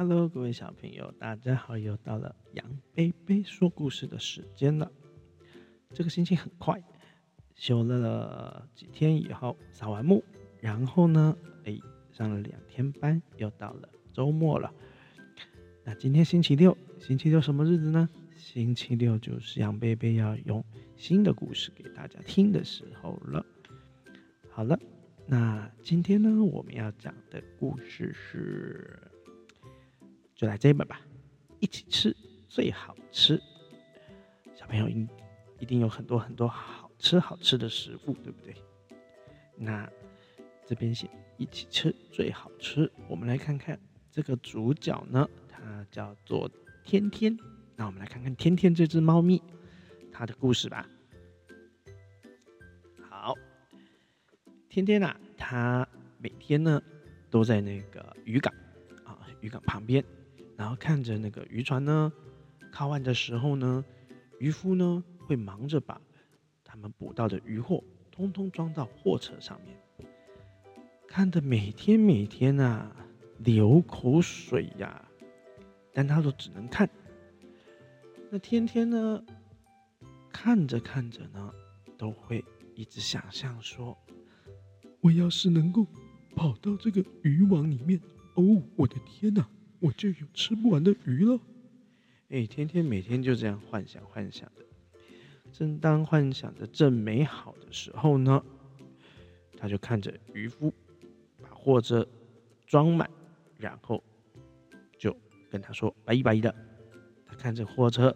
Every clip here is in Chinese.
Hello，各位小朋友，大家好！又到了杨贝贝说故事的时间了。这个星期很快，休了几天以后扫完墓，然后呢，哎，上了两天班，又到了周末了。那今天星期六，星期六什么日子呢？星期六就是杨贝贝要用新的故事给大家听的时候了。好了，那今天呢，我们要讲的故事是。就来这一本吧，一起吃最好吃。小朋友一一定有很多很多好吃好吃的食物，对不对？那这边写一起吃最好吃。我们来看看这个主角呢，它叫做天天。那我们来看看天天这只猫咪它的故事吧。好，天天啊，它每天呢都在那个渔港啊，渔港旁边。然后看着那个渔船呢，靠岸的时候呢，渔夫呢会忙着把他们捕到的渔货通通装到货车上面，看得每天每天啊流口水呀，但他都只能看。那天天呢，看着看着呢，都会一直想象说，我要是能够跑到这个渔网里面，哦，我的天哪！我就有吃不完的鱼了，哎，天天每天就这样幻想幻想的。正当幻想的正美好的时候呢，他就看着渔夫把货车装满，然后就跟他说拜拜的。他看着货车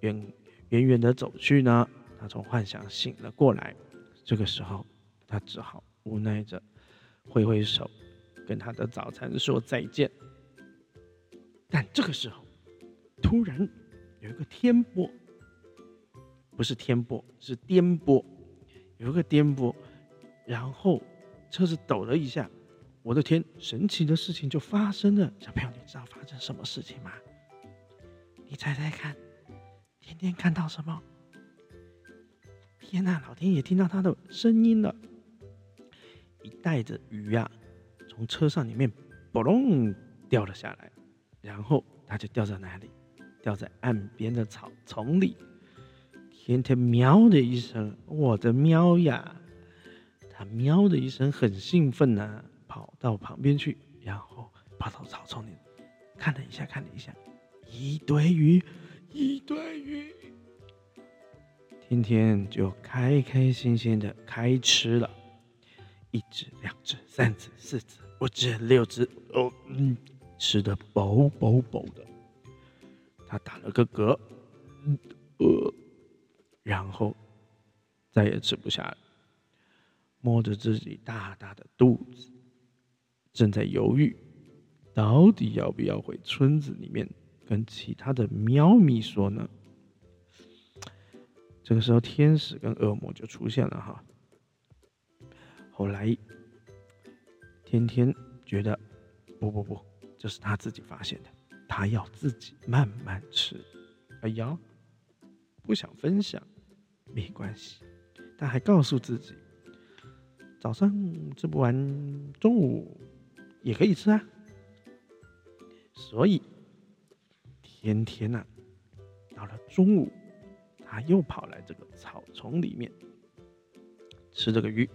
远远远的走去呢，他从幻想醒了过来。这个时候，他只好无奈着挥挥手，跟他的早餐说再见。但这个时候，突然有一个颠簸，不是天簸，是颠簸，有一个颠簸，然后车子抖了一下，我的天，神奇的事情就发生了。小朋友，你知道发生什么事情吗？你猜猜看，天天看到什么？天呐，老天爷听到他的声音了，一袋子鱼啊，从车上里面嘣隆掉了下来。然后它就掉在哪里？掉在岸边的草丛里。天天喵的一声，我的喵呀！它喵的一声，很兴奋呐，跑到旁边去，然后跑到草丛里。看了一下，看了一下，一堆鱼，一堆鱼。天天就开开心心的开吃了，一只、两只、三只、四只、五只、六只，哦，嗯。吃的饱饱饱的，他打了个嗝，呃，然后再也吃不下了，摸着自己大大的肚子，正在犹豫，到底要不要回村子里面跟其他的喵咪说呢？这个时候，天使跟恶魔就出现了哈。后来，天天觉得，不不不。这是他自己发现的，他要自己慢慢吃。哎呀，不想分享，没关系。他还告诉自己，早上吃不完，中午也可以吃啊。所以，天天呐，到了中午，他又跑来这个草丛里面吃这个鱼。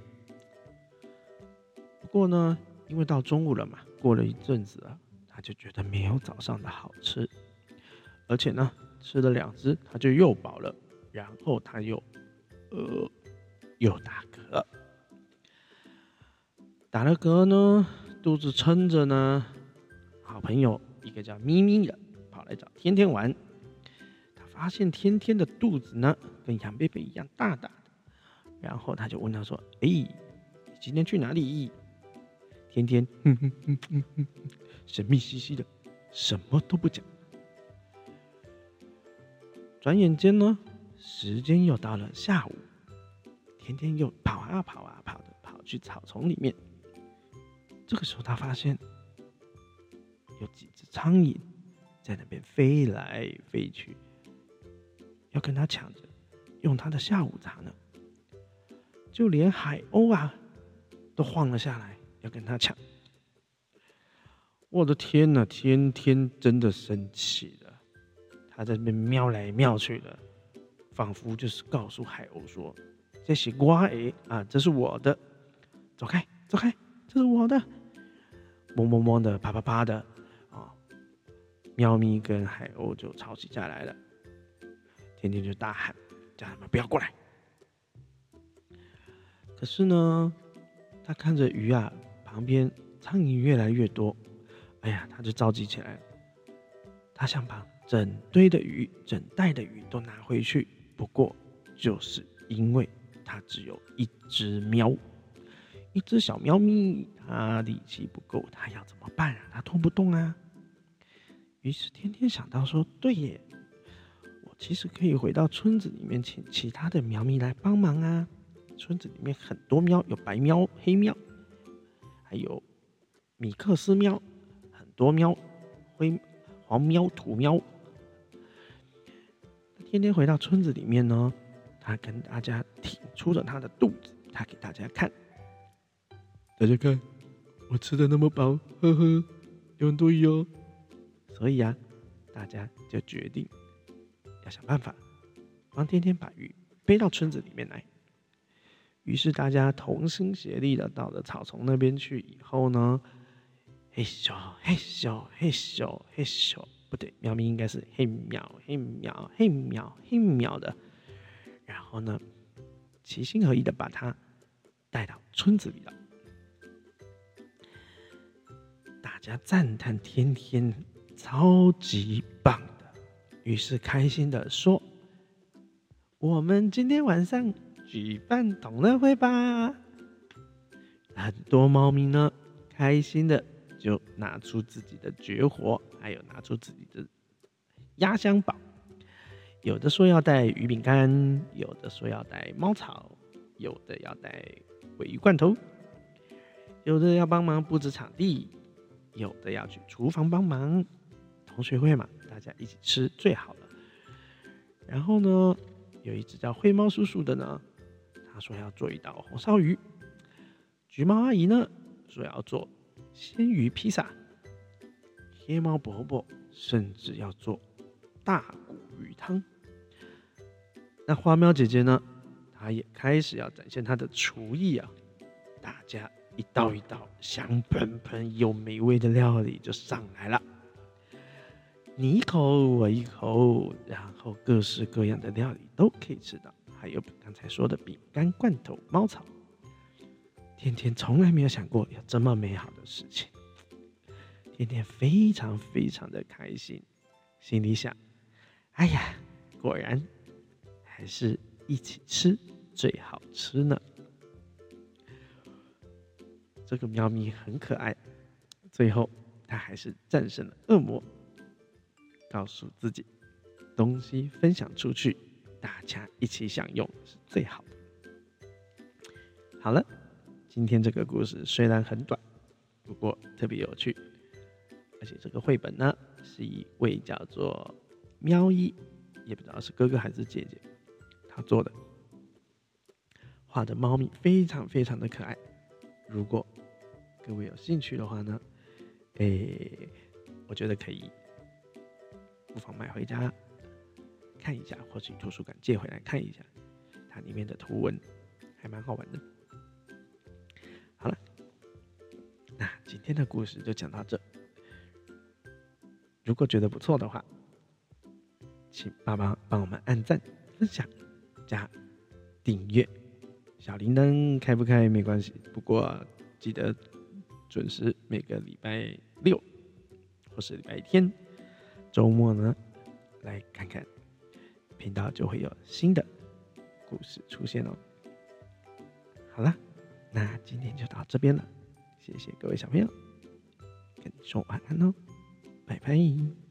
不过呢，因为到中午了嘛，过了一阵子啊。他就觉得没有早上的好吃，而且呢，吃了两只他就又饱了，然后他又，呃，又打嗝，打了嗝呢，肚子撑着呢。好朋友一个叫咪咪的跑来找天天玩，他发现天天的肚子呢跟杨贝贝一样大大的，然后他就问他说：“哎，你今天去哪里？”天天哼哼哼哼哼，神秘兮兮的，什么都不讲。转眼间呢，时间又到了下午，天天又跑啊跑啊跑的跑去草丛里面。这个时候，他发现有几只苍蝇在那边飞来飞去，要跟他抢着用他的下午茶呢。就连海鸥啊，都晃了下来。要跟他抢，我的天呐，天天真的生气了，他在那边瞄来瞄去的，仿佛就是告诉海鸥说：“这是我的啊，这是我的，走开，走开，这是我的。”嗡嗡嗡的，啪啪啪的，啊，喵咪跟海鸥就吵起架来了。天天就大喊，叫他们不要过来。可是呢，他看着鱼啊，旁边苍蝇越来越多，哎呀，他就着急起来了。他想把整堆的鱼、整袋的鱼都拿回去，不过就是因为他只有一只喵，一只小喵咪，他力气不够，他要怎么办啊？他拖不动啊。于是天天想到说：“对耶，我其实可以回到村子里面，请其他的喵咪来帮忙啊。”村子里面很多喵，有白喵、黑喵，还有米克斯喵，很多喵，灰黄喵、土喵。天天回到村子里面呢，他跟大家挺出了他的肚子，他给大家看，大家看，我吃的那么饱，呵呵，有很多鱼哦。所以啊，大家就决定要想办法帮天天把鱼背到村子里面来。于是大家同心协力的到了草丛那边去，以后呢，嘿咻嘿咻嘿咻嘿咻，不对，喵咪应该是嘿喵嘿喵嘿喵嘿喵的。然后呢，齐心合意的把它带到村子里了。大家赞叹天天超级棒的，于是开心的说：“我们今天晚上。”举办同乐会吧！很多猫咪呢，开心的就拿出自己的绝活，还有拿出自己的压箱宝。有的说要带鱼饼干，有的说要带猫草，有的要带尾鱼罐头，有的要帮忙布置场地，有的要去厨房帮忙。同学会嘛，大家一起吃最好了。然后呢，有一只叫灰猫叔叔的呢。他说要做一道红烧鱼，橘猫阿姨呢说要做鲜鱼披萨，黑猫伯伯甚至要做大骨鱼汤。那花喵姐姐呢，她也开始要展现她的厨艺啊！大家一道一道香喷喷又美味的料理就上来了，你一口我一口，然后各式各样的料理都可以吃到。还有刚才说的饼干、罐头、猫草，天天从来没有想过有这么美好的事情。天天非常非常的开心，心里想：哎呀，果然还是一起吃最好吃呢。这个喵咪很可爱，最后它还是战胜了恶魔，告诉自己东西分享出去。大家一起享用是最好的。好了，今天这个故事虽然很短，不过特别有趣，而且这个绘本呢是一位叫做喵一，也不知道是哥哥还是姐姐，他做的，画的猫咪非常非常的可爱。如果各位有兴趣的话呢，诶，我觉得可以不妨买回家。看一下，或许图书馆借回来看一下，它里面的图文还蛮好玩的。今天的故事就讲到这。如果觉得不错的话，请帮忙帮我们按赞、分享、加订阅，小铃铛开不开没关系，不过记得准时每个礼拜六或是礼拜天周末呢来看看。频道就会有新的故事出现哦。好了，那今天就到这边了，谢谢各位小朋友，跟你说晚安喽，拜拜。